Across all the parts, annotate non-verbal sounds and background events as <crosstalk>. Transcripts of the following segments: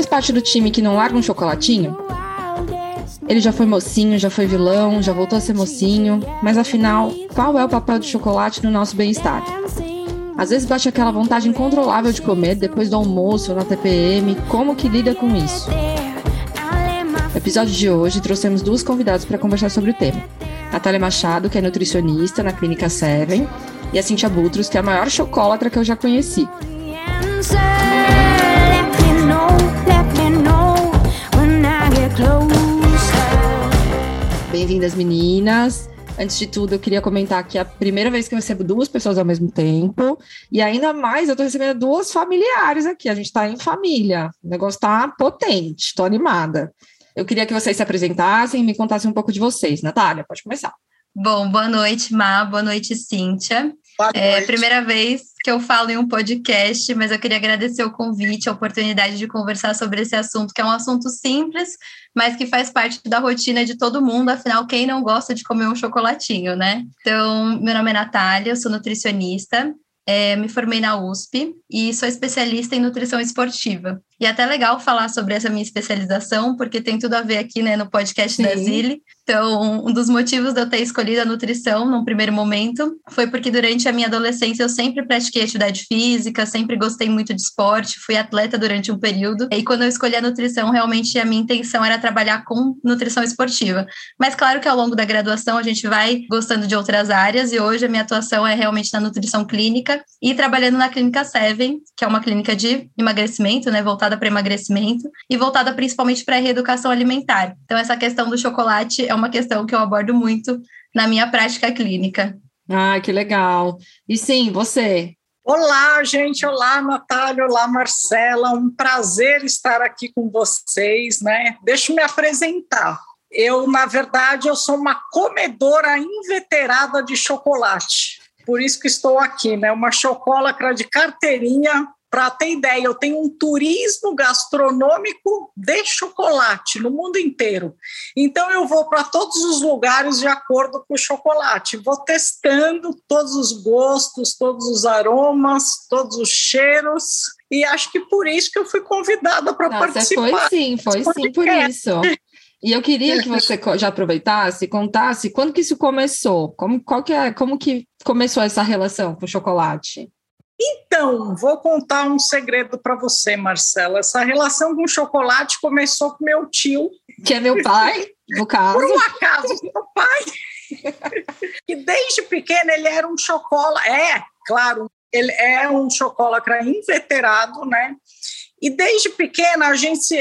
faz parte do time que não larga um chocolatinho? Ele já foi mocinho, já foi vilão, já voltou a ser mocinho, mas afinal, qual é o papel do chocolate no nosso bem-estar? Às vezes bate aquela vontade incontrolável de comer depois do almoço, na TPM, como que lida com isso? No episódio de hoje, trouxemos duas convidadas para conversar sobre o tema. Natália Machado, que é nutricionista na Clínica Seven, e a Cintia Butros, que é a maior chocolatra que eu já conheci. Bem-vindas, meninas! Antes de tudo, eu queria comentar que é a primeira vez que eu recebo duas pessoas ao mesmo tempo, e ainda mais eu tô recebendo duas familiares aqui. A gente tá em família. O negócio tá potente, tô animada. Eu queria que vocês se apresentassem e me contassem um pouco de vocês. Natália, pode começar. Bom, boa noite, Má. Boa noite, Cíntia. É primeira vez que eu falo em um podcast, mas eu queria agradecer o convite, a oportunidade de conversar sobre esse assunto, que é um assunto simples, mas que faz parte da rotina de todo mundo. Afinal, quem não gosta de comer um chocolatinho, né? Então, meu nome é Natália, eu sou nutricionista. é, me formei na USP e sou especialista em nutrição esportiva. E é até legal falar sobre essa minha especialização, porque tem tudo a ver aqui né, no podcast da Sim. Zile. Então, um dos motivos de eu ter escolhido a nutrição num primeiro momento foi porque durante a minha adolescência eu sempre pratiquei atividade física, sempre gostei muito de esporte, fui atleta durante um período. E quando eu escolhi a nutrição, realmente a minha intenção era trabalhar com nutrição esportiva. Mas claro que ao longo da graduação a gente vai gostando de outras áreas e hoje a minha atuação é realmente na nutrição clínica e trabalhando na Clínica Seven, que é uma clínica de emagrecimento, né, voltada para emagrecimento e voltada principalmente para a reeducação alimentar. Então essa questão do chocolate é uma questão que eu abordo muito na minha prática clínica. Ah, que legal. E sim, você. Olá, gente. Olá, Natália. Olá, Marcela. Um prazer estar aqui com vocês, né? Deixa eu me apresentar. Eu, na verdade, eu sou uma comedora inveterada de chocolate. Por isso que estou aqui, né? Uma chocolatra de carteirinha. Para ter ideia, eu tenho um turismo gastronômico de chocolate no mundo inteiro. Então eu vou para todos os lugares de acordo com o chocolate, vou testando todos os gostos, todos os aromas, todos os cheiros, e acho que por isso que eu fui convidada para participar. foi sim, foi sim por isso. E eu queria que você já aproveitasse e contasse quando que isso começou, como, qual que é, como que começou essa relação com o chocolate? Então, vou contar um segredo para você, Marcela. Essa relação com chocolate começou com meu tio, Que é meu pai, no caso. por um acaso, meu pai. que desde pequeno ele era um chocolate. É, claro, ele é um chocolatra inveterado, né? E desde pequena a gente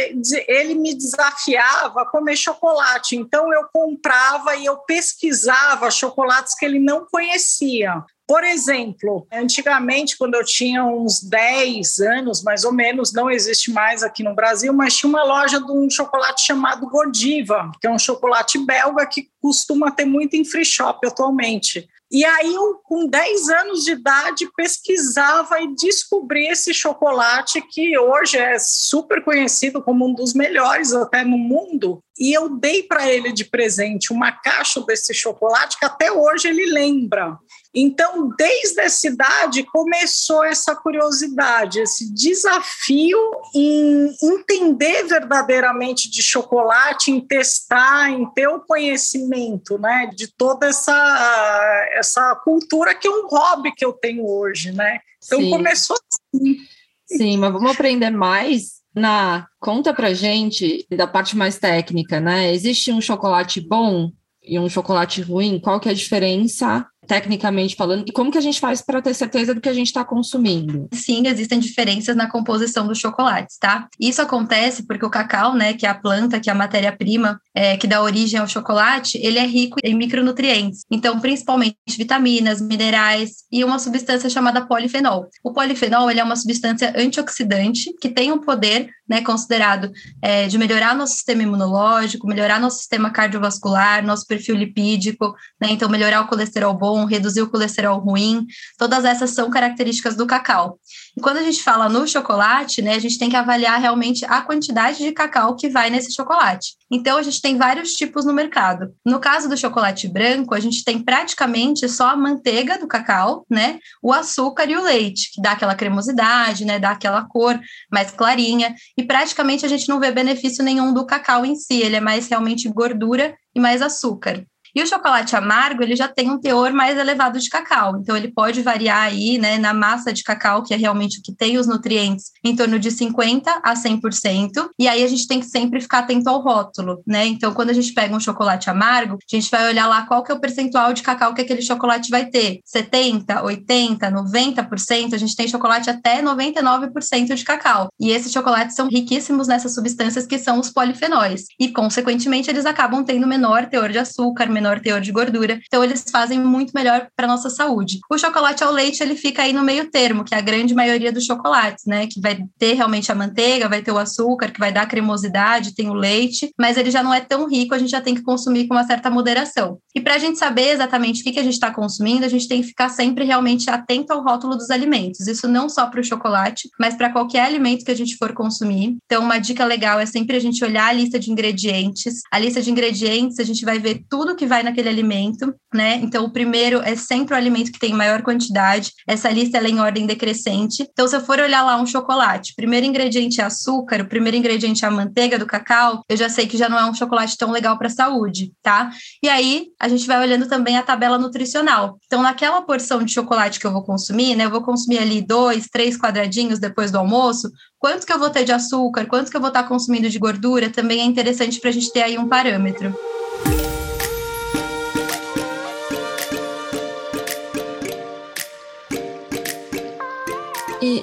ele me desafiava a comer chocolate. Então eu comprava e eu pesquisava chocolates que ele não conhecia. Por exemplo, antigamente, quando eu tinha uns 10 anos, mais ou menos, não existe mais aqui no Brasil, mas tinha uma loja de um chocolate chamado Godiva, que é um chocolate belga que costuma ter muito em free shop atualmente. E aí, eu, com 10 anos de idade, pesquisava e descobri esse chocolate que hoje é super conhecido como um dos melhores até no mundo. E eu dei para ele de presente uma caixa desse chocolate que até hoje ele lembra. Então, desde essa idade, começou essa curiosidade, esse desafio em entender verdadeiramente de chocolate, em testar, em ter o conhecimento né, de toda essa, essa cultura que é um hobby que eu tenho hoje. Né? Então, Sim. começou assim. Sim, mas vamos aprender mais na conta pra gente da parte mais técnica, né? Existe um chocolate bom e um chocolate ruim? Qual que é a diferença tecnicamente falando, e como que a gente faz para ter certeza do que a gente está consumindo? Sim, existem diferenças na composição dos chocolates, tá? Isso acontece porque o cacau, né, que é a planta, que é a matéria-prima é, que dá origem ao chocolate, ele é rico em micronutrientes. Então, principalmente vitaminas, minerais e uma substância chamada polifenol. O polifenol ele é uma substância antioxidante que tem um poder né, considerado é, de melhorar nosso sistema imunológico, melhorar nosso sistema cardiovascular, nosso perfil lipídico, né, então melhorar o colesterol bom, reduzir o colesterol ruim, todas essas são características do cacau. E quando a gente fala no chocolate, né, a gente tem que avaliar realmente a quantidade de cacau que vai nesse chocolate. Então, a gente tem vários tipos no mercado. No caso do chocolate branco, a gente tem praticamente só a manteiga do cacau, né, o açúcar e o leite, que dá aquela cremosidade, né, dá aquela cor mais clarinha, e praticamente a gente não vê benefício nenhum do cacau em si, ele é mais realmente gordura e mais açúcar. E o chocolate amargo, ele já tem um teor mais elevado de cacau, então ele pode variar aí, né, na massa de cacau, que é realmente o que tem os nutrientes, em torno de 50 a 100%, e aí a gente tem que sempre ficar atento ao rótulo, né? Então, quando a gente pega um chocolate amargo, a gente vai olhar lá qual que é o percentual de cacau que aquele chocolate vai ter. 70, 80, 90%, a gente tem chocolate até 99% de cacau. E esses chocolates são riquíssimos nessas substâncias que são os polifenóis, e consequentemente eles acabam tendo menor teor de açúcar, menor teor de gordura, então eles fazem muito melhor para nossa saúde. O chocolate ao leite, ele fica aí no meio termo, que é a grande maioria dos chocolates, né, que vai ter realmente a manteiga, vai ter o açúcar, que vai dar cremosidade, tem o leite, mas ele já não é tão rico, a gente já tem que consumir com uma certa moderação. E para a gente saber exatamente o que, que a gente está consumindo, a gente tem que ficar sempre realmente atento ao rótulo dos alimentos. Isso não só para o chocolate, mas para qualquer alimento que a gente for consumir. Então, uma dica legal é sempre a gente olhar a lista de ingredientes. A lista de ingredientes, a gente vai ver tudo que vai naquele alimento, né? Então, o primeiro é sempre o alimento que tem maior quantidade. Essa lista é em ordem decrescente. Então, se eu for olhar lá um chocolate, primeiro ingrediente é açúcar, o primeiro ingrediente é a manteiga do cacau, eu já sei que já não é um chocolate tão legal para a saúde, tá? E aí, a gente vai olhando também a tabela nutricional. Então, naquela porção de chocolate que eu vou consumir, né? Eu vou consumir ali dois, três quadradinhos depois do almoço. Quanto que eu vou ter de açúcar? Quanto que eu vou estar consumindo de gordura? Também é interessante para a gente ter aí um parâmetro.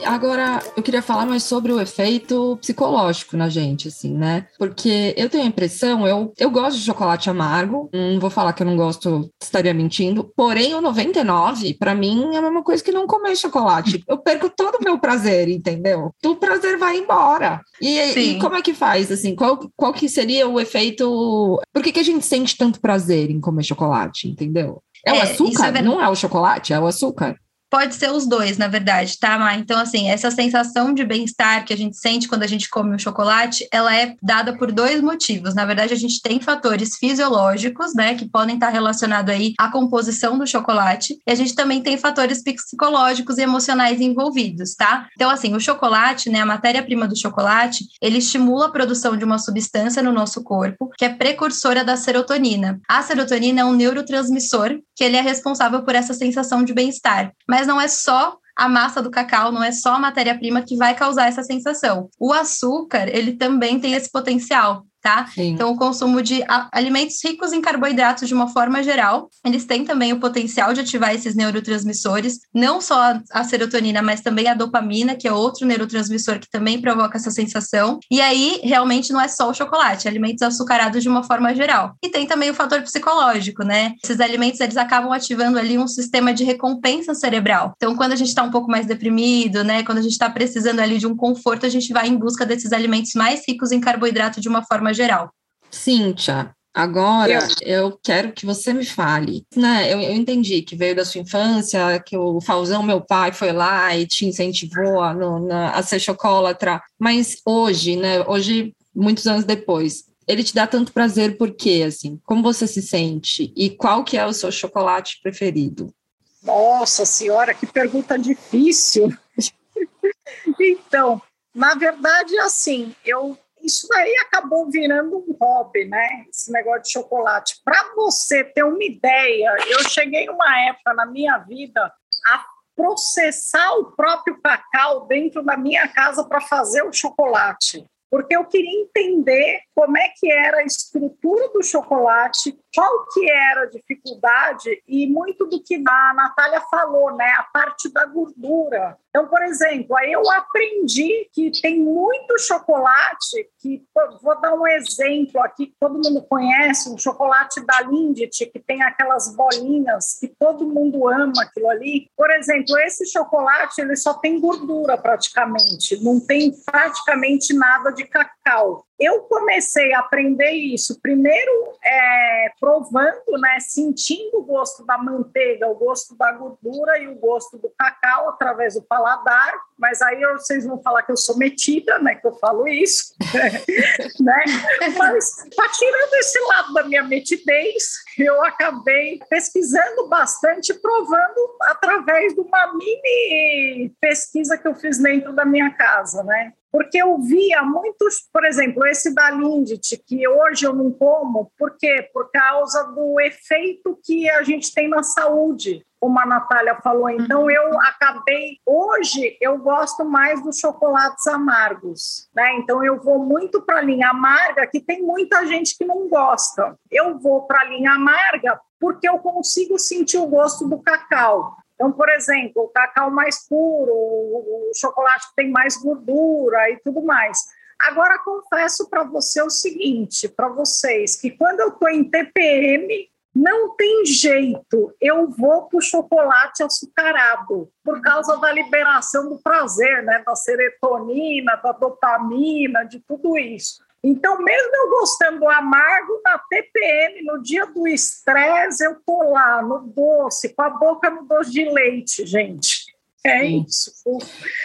Agora eu queria falar mais sobre o efeito psicológico na gente, assim, né? Porque eu tenho a impressão, eu, eu gosto de chocolate amargo, não vou falar que eu não gosto, estaria mentindo, porém o 99, para mim, é a mesma coisa que não comer chocolate. Eu perco todo o meu prazer, entendeu? O prazer vai embora. E, e, como é que faz, assim? Qual, qual que seria o efeito... Por que, que a gente sente tanto prazer em comer chocolate, entendeu? É, é o açúcar? É não é o chocolate, é o açúcar. Pode ser os dois, na verdade, tá, Má? Então, assim, essa sensação de bem-estar que a gente sente quando a gente come um chocolate, ela é dada por dois motivos. Na verdade, a gente tem fatores fisiológicos, né, que podem estar relacionados aí à composição do chocolate, e a gente também tem fatores psicológicos e emocionais envolvidos, tá? Então, assim, o chocolate, né, a matéria-prima do chocolate, ele estimula a produção de uma substância no nosso corpo, que é precursora da serotonina. A serotonina é um neurotransmissor que ele é responsável por essa sensação de bem-estar. Não é só a massa do cacau, não é só a matéria-prima que vai causar essa sensação. O açúcar, ele também tem esse potencial tá? Sim. Então, o consumo de alimentos ricos em carboidratos de uma forma geral, eles têm também o potencial de ativar esses neurotransmissores, não só a serotonina, mas também a dopamina, que é outro neurotransmissor que também provoca essa sensação. E aí, realmente, não é só o chocolate, é alimentos açucarados de uma forma geral. E tem também o fator psicológico, né? Esses alimentos, eles acabam ativando ali um sistema de recompensa cerebral. Então, quando a gente está um pouco mais deprimido, né? Quando a gente está precisando ali de um conforto, a gente vai em busca desses alimentos mais ricos em carboidrato de uma forma geral. Cíntia, Agora, eu quero que você me fale, né? Eu, eu, entendi que veio da sua infância, que o Falzão, meu pai, foi lá e te incentivou a, no, na, a ser chocolatra, mas hoje, né? Hoje, muitos anos depois, ele te dá tanto prazer por quê, assim? Como você se sente? E qual que é o seu chocolate preferido? Nossa senhora, que pergunta difícil. <laughs> então, na verdade, assim, eu isso daí acabou virando um hobby, né? Esse negócio de chocolate. Para você ter uma ideia, eu cheguei uma época na minha vida a processar o próprio cacau dentro da minha casa para fazer o chocolate porque eu queria entender como é que era a estrutura do chocolate, qual que era a dificuldade e muito do que a Natália falou, né, a parte da gordura. Então, por exemplo, eu aprendi que tem muito chocolate que, vou dar um exemplo aqui todo mundo conhece, um chocolate da Lindt, que tem aquelas bolinhas que todo mundo ama aquilo ali. Por exemplo, esse chocolate, ele só tem gordura praticamente, não tem praticamente nada de cacau. Eu comecei a aprender isso, primeiro é, provando, né, sentindo o gosto da manteiga, o gosto da gordura e o gosto do cacau através do paladar, mas aí vocês vão falar que eu sou metida, né, que eu falo isso, <laughs> né? Mas tá tirando esse lado da minha metidez, eu acabei pesquisando bastante, provando através de uma mini pesquisa que eu fiz dentro da minha casa, né? Porque eu via muitos, por exemplo, esse da Lindt, que hoje eu não como, por quê? Por causa do efeito que a gente tem na saúde, como a Natália falou. Então, uhum. eu acabei. Hoje, eu gosto mais dos chocolates amargos, né? Então, eu vou muito para a linha amarga, que tem muita gente que não gosta. Eu vou para a linha amarga porque eu consigo sentir o gosto do cacau. Então, por exemplo, o cacau mais puro, o chocolate que tem mais gordura e tudo mais. Agora, confesso para você o seguinte, para vocês, que quando eu estou em TPM, não tem jeito, eu vou para o chocolate açucarado, por causa da liberação do prazer, né? da serotonina, da dopamina, de tudo isso. Então, mesmo eu gostando do amargo, na TPM, no dia do estresse, eu tô lá no doce, com a boca no doce de leite, gente. É isso.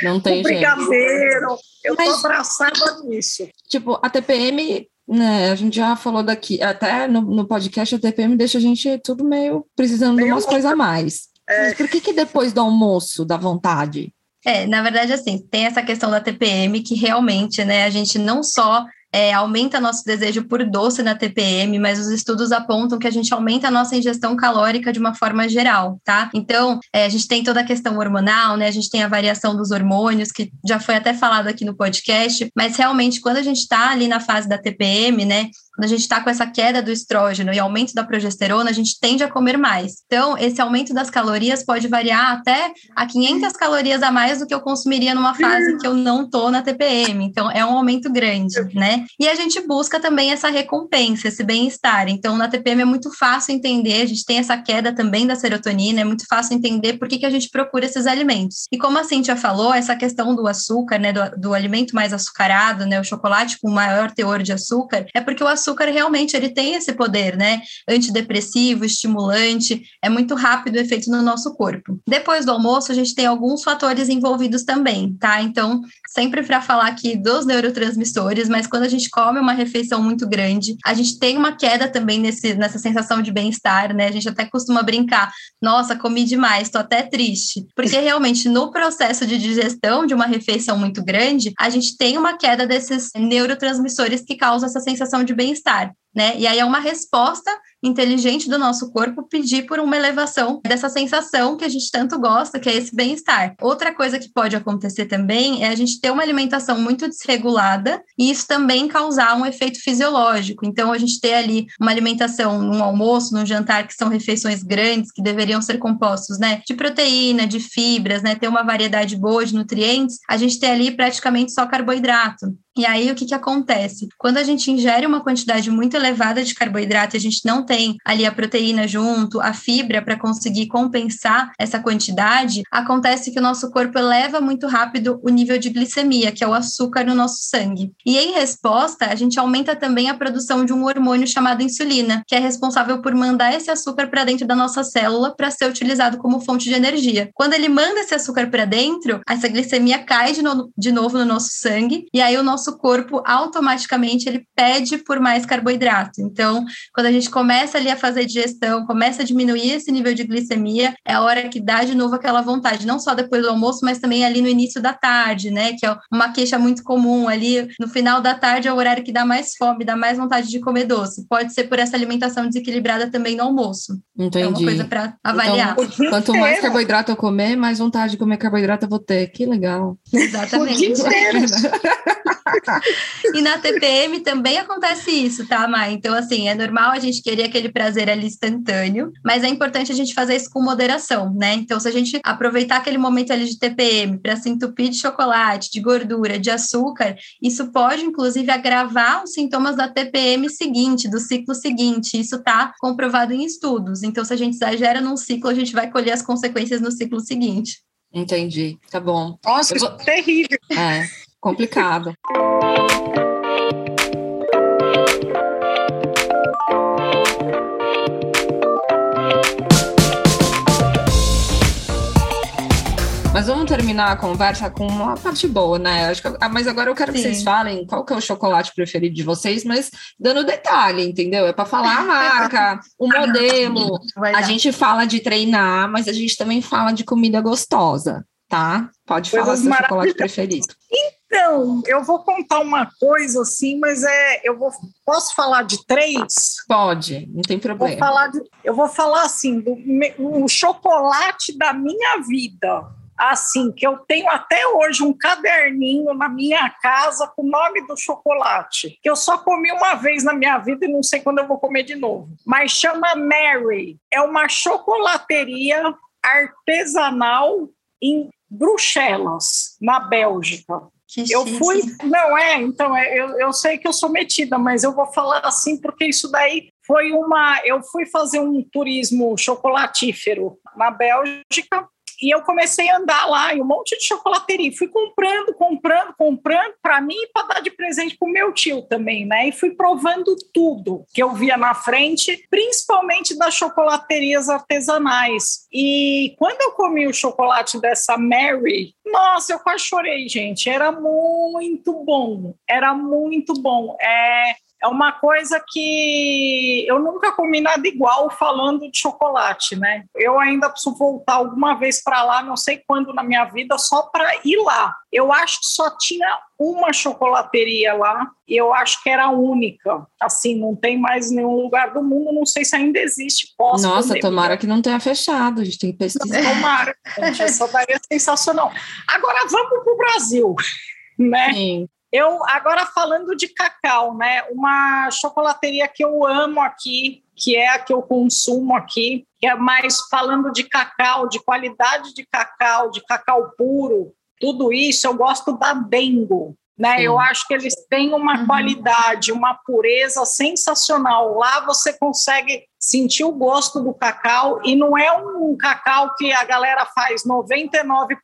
Não tem o brigadeiro. Eu tô abraçada nisso. Tipo, a TPM né, a gente já falou daqui, até no, no podcast, a TPM deixa a gente tudo meio precisando meio de umas coisas a mais. É. Mas por que, que depois do almoço dá vontade? É, na verdade, assim, tem essa questão da TPM que realmente, né, a gente não só é, aumenta nosso desejo por doce na TPM, mas os estudos apontam que a gente aumenta a nossa ingestão calórica de uma forma geral, tá? Então, é, a gente tem toda a questão hormonal, né? A gente tem a variação dos hormônios, que já foi até falado aqui no podcast, mas realmente, quando a gente está ali na fase da TPM, né? Quando a gente está com essa queda do estrógeno e aumento da progesterona, a gente tende a comer mais. Então, esse aumento das calorias pode variar até a 500 calorias a mais do que eu consumiria numa fase que eu não estou na TPM. Então, é um aumento grande, né? E a gente busca também essa recompensa, esse bem-estar. Então, na TPM é muito fácil entender, a gente tem essa queda também da serotonina, é muito fácil entender por que, que a gente procura esses alimentos. E como a Cintia falou, essa questão do açúcar, né, do, do alimento mais açucarado, né, o chocolate com maior teor de açúcar, é porque o açúcar açúcar realmente ele tem esse poder, né? Antidepressivo, estimulante, é muito rápido o efeito no nosso corpo. Depois do almoço, a gente tem alguns fatores envolvidos também, tá? Então, sempre para falar aqui dos neurotransmissores, mas quando a gente come uma refeição muito grande, a gente tem uma queda também nesse, nessa sensação de bem-estar, né? A gente até costuma brincar, nossa, comi demais, tô até triste. Porque realmente no processo de digestão de uma refeição muito grande, a gente tem uma queda desses neurotransmissores que causam essa sensação de bem-estar bem-estar, né? E aí é uma resposta inteligente do nosso corpo pedir por uma elevação dessa sensação que a gente tanto gosta, que é esse bem-estar. Outra coisa que pode acontecer também é a gente ter uma alimentação muito desregulada e isso também causar um efeito fisiológico. Então, a gente ter ali uma alimentação num almoço, num jantar, que são refeições grandes, que deveriam ser compostos, né, de proteína, de fibras, né, ter uma variedade boa de nutrientes, a gente ter ali praticamente só carboidrato. E aí, o que, que acontece? Quando a gente ingere uma quantidade muito elevada de carboidrato a gente não tem ali a proteína junto, a fibra para conseguir compensar essa quantidade, acontece que o nosso corpo eleva muito rápido o nível de glicemia, que é o açúcar no nosso sangue. E em resposta, a gente aumenta também a produção de um hormônio chamado insulina, que é responsável por mandar esse açúcar para dentro da nossa célula para ser utilizado como fonte de energia. Quando ele manda esse açúcar para dentro, essa glicemia cai de, no de novo no nosso sangue e aí o nosso nosso corpo automaticamente ele pede por mais carboidrato. Então, quando a gente começa ali a fazer digestão, começa a diminuir esse nível de glicemia, é a hora que dá de novo aquela vontade, não só depois do almoço, mas também ali no início da tarde, né? Que é uma queixa muito comum ali no final da tarde é o horário que dá mais fome, dá mais vontade de comer doce. Pode ser por essa alimentação desequilibrada também no almoço. Entendi. É uma coisa para avaliar. Então, quanto mais carboidrato eu comer, mais vontade de comer carboidrato eu vou ter. Que legal. Exatamente. <laughs> e na TPM também acontece isso, tá, Mai? Então, assim, é normal a gente querer aquele prazer ali instantâneo, mas é importante a gente fazer isso com moderação, né? Então, se a gente aproveitar aquele momento ali de TPM para se entupir de chocolate, de gordura, de açúcar, isso pode, inclusive, agravar os sintomas da TPM seguinte, do ciclo seguinte. Isso está comprovado em estudos. Então, se a gente exagera num ciclo, a gente vai colher as consequências no ciclo seguinte. Entendi, tá bom. Nossa, vou... isso é terrível. É complicado. Mas vamos terminar a conversa com uma parte boa, né? Acho que, ah, mas agora eu quero Sim. que vocês falem qual que é o chocolate preferido de vocês, mas dando detalhe, entendeu? É para falar a marca, o <laughs> modelo. A gente fala de treinar, mas a gente também fala de comida gostosa, tá? Pode falar seu chocolate preferido. Então, eu vou contar uma coisa assim, mas é, eu vou, posso falar de três? Pode, não tem problema. Vou falar de, eu vou falar assim do o chocolate da minha vida, assim que eu tenho até hoje um caderninho na minha casa com o nome do chocolate que eu só comi uma vez na minha vida e não sei quando eu vou comer de novo. Mas chama Mary, é uma chocolateria artesanal em Bruxelas, na Bélgica. Que eu fui, não é, então é, eu, eu sei que eu sou metida, mas eu vou falar assim porque isso daí foi uma. Eu fui fazer um turismo chocolatífero na Bélgica e eu comecei a andar lá em um monte de chocolateria. Fui comprando, comprando, comprando para mim e para dar de presente para o meu tio também, né? E fui provando tudo que eu via na frente, principalmente das chocolaterias artesanais. E quando eu comi o chocolate dessa Mary, nossa, eu quase chorei, gente. Era muito bom. Era muito bom. É, é uma coisa que eu nunca comi nada igual falando de chocolate, né? Eu ainda preciso voltar alguma vez para lá, não sei quando na minha vida, só para ir lá. Eu acho que só tinha uma chocolateria lá e eu acho que era a única. Assim, não tem mais nenhum lugar do mundo, não sei se ainda existe. Posso Nossa, tomara que não tenha fechado, a gente tem que pesquisar. Tomara, gente, essa daí é sensacional. Agora vamos para o Brasil, né? Sim. Eu agora falando de cacau, né? Uma chocolateria que eu amo aqui, que é a que eu consumo aqui, que é mais falando de cacau, de qualidade de cacau, de cacau puro, tudo isso, eu gosto da Dengo. Né? Eu acho que eles têm uma uhum. qualidade, uma pureza sensacional. Lá você consegue sentir o gosto do cacau e não é um cacau que a galera faz 99%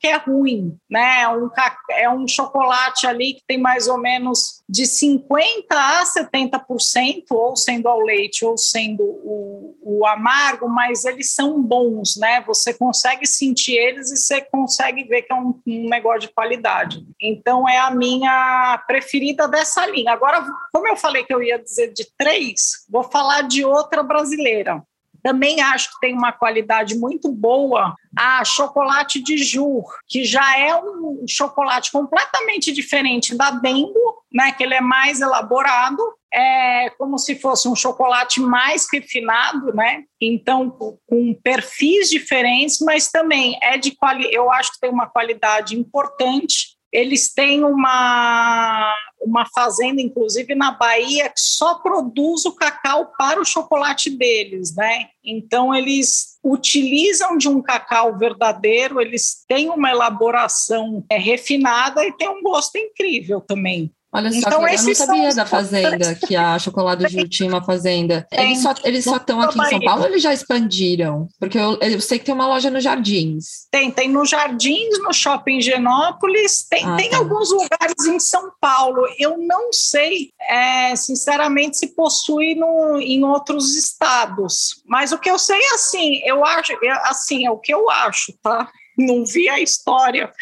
que é ruim, né? É um, é um chocolate ali que tem mais ou menos de 50 a 70%, ou sendo ao leite ou sendo o, o amargo, mas eles são bons, né? Você consegue sentir eles e você consegue ver que é um, um negócio de qualidade. Então é a minha preferida dessa linha. Agora, como eu falei que eu ia dizer de três, vou falar de outra brasileira. Também acho que tem uma qualidade muito boa a chocolate de Jur, que já é um chocolate completamente diferente da Dengo, né, que ele é mais elaborado, é como se fosse um chocolate mais refinado, né? Então, com perfis diferentes, mas também é de qualidade, eu acho que tem uma qualidade importante Eles têm uma, uma fazenda, inclusive na Bahia, que só produz o cacau para o chocolate deles, né? Então, eles utilizam de um cacau verdadeiro, eles têm uma elaboração é, refinada e tem um gosto incrível também. Olha só, Então, eu não sabia da fazenda, que a Chocolate do Gil tinha uma fazenda. <laughs> Eles só eles só estão aqui em São Paulo ou eles já expandiram? Porque eu, eu sei que tem uma loja nos Jardins. Tem, tem no Jardins, no Shopping Genópolis, tem, Ah, tem tá. alguns lugares em São Paulo. Eu não sei, é, sinceramente, se possui no, em outros estados. Mas o que eu sei é assim, eu acho, é, assim, é o que eu acho, tá? Não vi a história,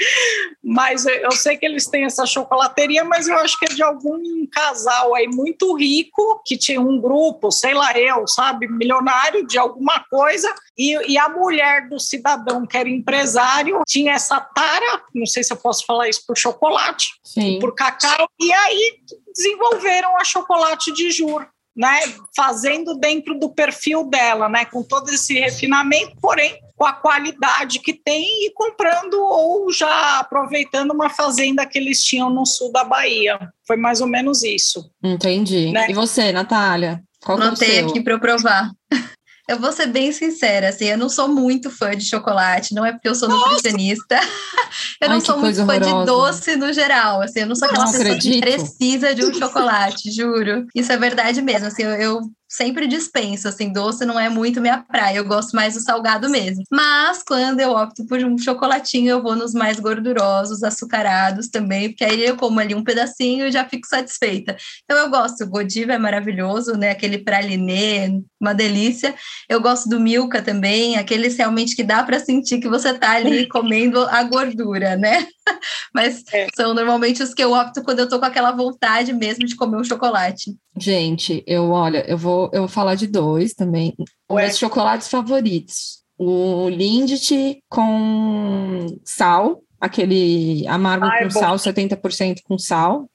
mas eu, sei que eles têm essa chocolateria, mas eu acho que é de algum casal aí muito rico, que tinha um grupo, sei lá eu, sabe, milionário de alguma coisa, e, e a mulher do cidadão, que era empresário, tinha essa tara, não sei se eu posso falar isso por chocolate, Sim. por cacau, e aí desenvolveram a chocolate de juro. Né, fazendo dentro do perfil dela, né, com todo esse refinamento, porém com a qualidade que tem e comprando ou já aproveitando uma fazenda que eles tinham no sul da Bahia. Foi mais ou menos isso. Entendi. Né? E você, Natália? Qual que é o Anotei seu? aqui para eu provar. <laughs> Eu vou ser bem sincera, assim, eu não sou muito fã de chocolate, não é porque eu sou nutricionista. <laughs> eu não Ai, que sou muito coisa fã de horrorosa. doce no geral, assim, eu não sou aquela Não pessoa que acredito. precisa de um chocolate, juro. Isso é verdade mesmo, assim, eu, eu sempre dispenso, assim, doce não é muito minha praia, eu gosto mais do salgado mesmo. Mas quando eu opto por um chocolatinho, eu vou nos mais gordurosos, açucarados também, porque aí eu como ali um pedacinho e já fico satisfeita. Então eu gosto, o Godiva é maravilhoso, né? Aquele pralinê, uma delícia. Eu gosto do Milka também, aqueles realmente que dá para sentir que você tá ali <laughs> comendo a gordura, né? <laughs> Mas É. são normalmente os que eu opto quando eu tô com aquela vontade mesmo de comer um chocolate. Gente, eu olha, eu vou, eu vou falar de dois também. Os Ué. meus chocolates favoritos. O Lindt com sal, aquele amargo Ah, é com bom. sal, 70% com sal.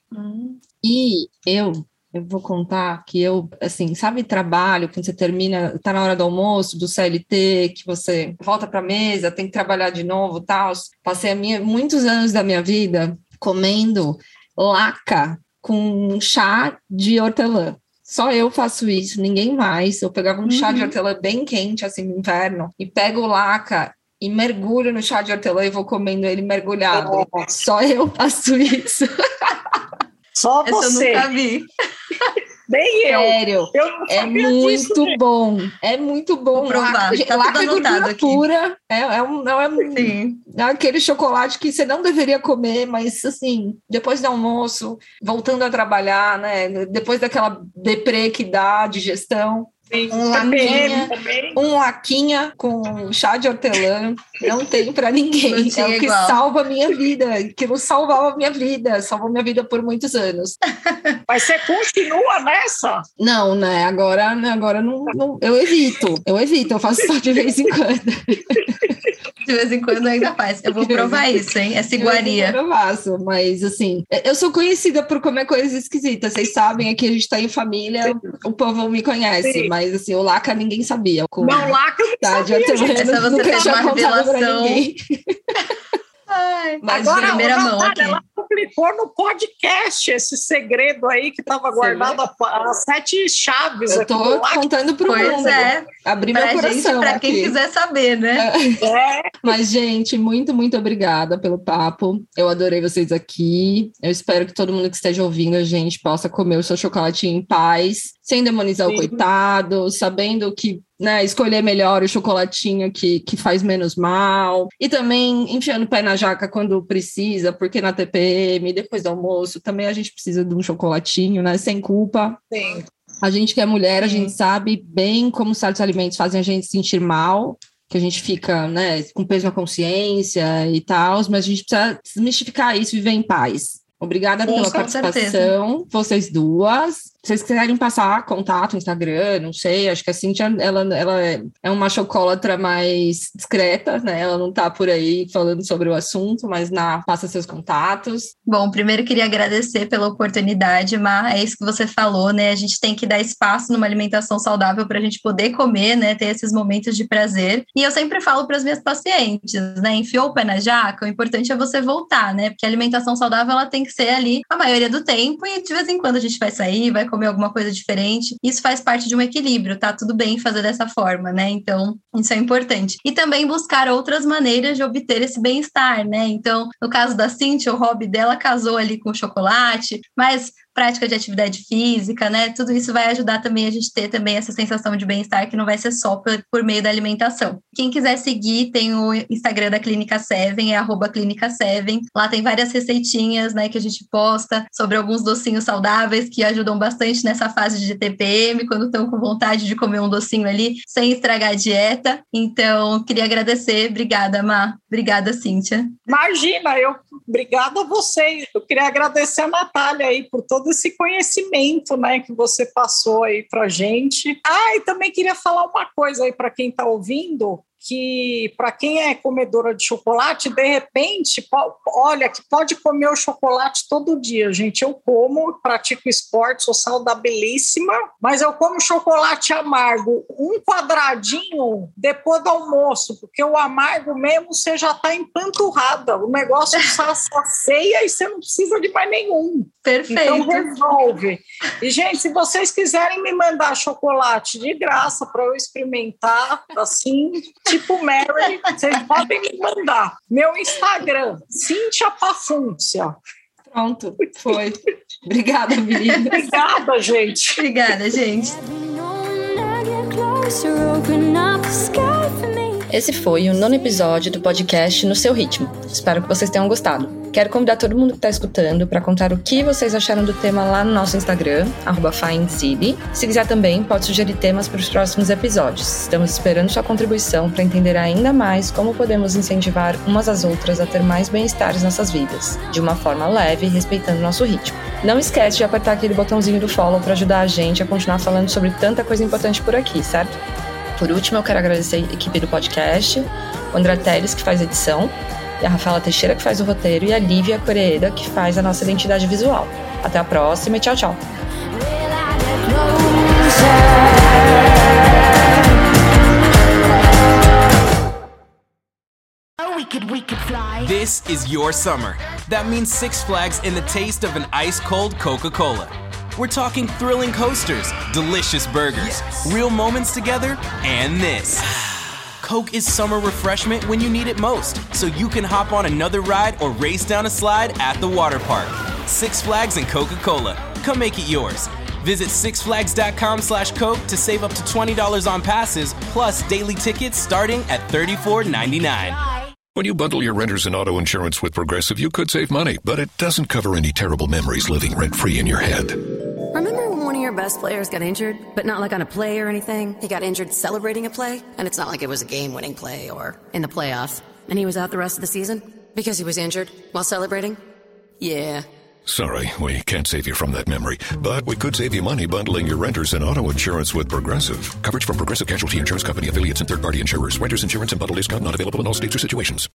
E eu, eu vou contar que eu, assim, sabe trabalho, quando você termina, tá na hora do almoço, do CLT, que você volta para mesa, tem que trabalhar de novo, tal. Passei a minha, muitos anos da minha vida comendo laca com chá de hortelã. Só eu faço isso, ninguém mais. Eu pegava um chá de hortelã bem quente, assim, no inverno, e pego laca e mergulho no chá de hortelã e vou comendo ele mergulhado. Só eu faço isso. Só Essa eu você, nunca vi. <laughs> nem eu. Sério. Eu É disso, muito gente. bom, é muito bom. Provar, Laca, tá laca tudo anotado aqui. pura, é, é, um, não é, um- é aquele chocolate que você não deveria comer, mas assim, depois do almoço, voltando a trabalhar, né? Depois daquela deprê que dá, digestão, Um TPM laquinha. também. um laquinha com chá de hortelã, não tem para ninguém. É o que igual. salva a minha vida, que não salvava a minha vida, salvou minha vida por muitos anos. <laughs> Mas você continua nessa? Não, né? Agora, agora não, não- eu evito, eu evito, eu faço só de vez em quando. <laughs> De vez em quando ainda faz. Eu vou provar isso, hein? Essa iguaria. Eu faço, mas assim, eu sou conhecida por comer coisas esquisitas. Vocês sabem, aqui a gente tá em família, o povo me conhece, Sim. mas assim, o laca ninguém sabia. Com Não, eu não tá, de sabia, hortelã, gente. Essa você nunca fez uma revelação. Ai, Mas Agora, primeira ô, mão Natália, aqui. ela publicou no podcast esse segredo aí que estava guardado as sete chaves eu lado. contando pro Pois mundo. é, Abri meu pra gente, coração pra quem aqui. quiser saber, né? É, Mas, gente, muito, muito obrigada pelo papo. Eu adorei vocês aqui. Eu espero que todo mundo que esteja ouvindo a gente possa comer o seu chocolatinho em paz, sem demonizar o Sim. coitado, sabendo que né, escolher melhor o chocolatinho que, que faz menos mal. E também enfiando o pé na jaca quando precisa, porque na TPM, depois do almoço, também a gente precisa de um chocolatinho, né? Sem culpa. sim. A gente que é mulher, a Sim. gente sabe bem como certos alimentos fazem a gente se sentir mal, que a gente fica, né, com peso na consciência e tal, mas a gente precisa desmistificar isso e viver em paz. Obrigada Sim, pela participação, vocês duas. Vocês quiserem passar contato, Instagram, não sei, acho que a Cintia, ela, ela é uma chocolatra mais discreta, né? Ela não tá por aí falando sobre o assunto, mas na passa seus contatos. Bom, primeiro queria agradecer pela oportunidade, Mar, é isso que você falou, né? A gente tem que dar espaço numa alimentação saudável para a gente poder comer, né? Ter esses momentos de prazer. E eu sempre falo para as minhas pacientes, né? Enfiou o pé na jaca, o importante é você voltar, né? Porque a alimentação saudável ela tem que ser ali a maioria do tempo e de vez em quando a gente vai sair, vai comer alguma coisa diferente. Isso faz parte de um equilíbrio, tá? Tudo bem fazer dessa forma, né? Então, isso é importante. E também buscar outras maneiras de obter esse bem-estar, né? Então, no caso da Cintia, o hobby dela casou ali com chocolate, mas prática de atividade física, né? Tudo isso vai ajudar também a gente ter também essa sensação de bem-estar que não vai ser só por, por, meio da alimentação. Quem quiser seguir, tem o Instagram da Clínica Seven, é arroba Clínica Seven. Lá tem várias receitinhas, né, que a gente posta sobre alguns docinhos saudáveis que ajudam bastante nessa fase de TPM, quando estão com vontade de comer um docinho ali, sem estragar a dieta. Então, queria agradecer. Obrigada, Má. Obrigada, Cíntia. Imagina, eu obrigada a você. Eu queria agradecer a Natália aí por todo esse conhecimento, né, que você passou aí para gente. Ah, e também queria falar uma coisa aí para quem está ouvindo que para quem é comedora de chocolate, de repente, olha, que pode comer o chocolate todo dia, gente. Eu como, pratico esporte, sou saudabilíssima, mas eu como chocolate amargo, um quadradinho depois do almoço, porque o amargo mesmo você já está empanturrada, o negócio sacia <laughs> e você não precisa de mais nenhum. Perfeito. Então resolve. E, gente, se vocês quiserem me mandar chocolate de graça para eu experimentar, assim, tipo Mary, vocês podem me mandar. Meu Instagram, Cíntia Pafúncia. Pronto, foi. Obrigada, menina. Obrigada, gente. Obrigada, gente. Esse foi o nono episódio do podcast No Seu Ritmo. Espero que vocês tenham gostado. Quero convidar todo mundo que está escutando para contar o que vocês acharam do tema lá no nosso Instagram, FindCity. Se quiser também, pode sugerir temas para os próximos episódios. Estamos esperando sua contribuição para entender ainda mais como podemos incentivar umas às outras a ter mais bem-estar em nossas vidas, de uma forma leve e respeitando nosso ritmo. Não esquece de apertar aquele botãozinho do follow para ajudar a gente a continuar falando sobre tanta coisa importante por aqui, certo? Por último, eu quero agradecer a equipe do podcast, o André Teles, que faz edição, e a Rafaela Teixeira, que faz o roteiro, e a Lívia Coreeda, que faz a nossa identidade visual. Até a próxima e tchau, tchau. This is your summer. That means Six Flags in the taste of an ice cold Coca Cola. We're talking thrilling coasters, delicious burgers, yes. real moments together, and this. Coke is summer refreshment when you need it most, so you can hop on another ride or race down a slide at the water park. Six Flags and Coca-Cola. Come make it yours. Visit sixflags.com slash Coke to save up to $20 on passes, plus daily tickets starting at $34.99. When you bundle your renters and auto insurance with Progressive, you could save money, but it doesn't cover any terrible memories living rent-free in your head. Best players got injured, but not like on a play or anything? He got injured celebrating a play, and it's not like it was a game winning play or in the playoffs, and he was out the rest of the season because he was injured while celebrating? Yeah. Sorry, we can't save you from that memory, but we could save you money bundling your renters and auto insurance with Progressive. Coverage from Progressive Casualty Insurance Company affiliates and third party insurers. Renters insurance and bundle discount not available in all states or situations.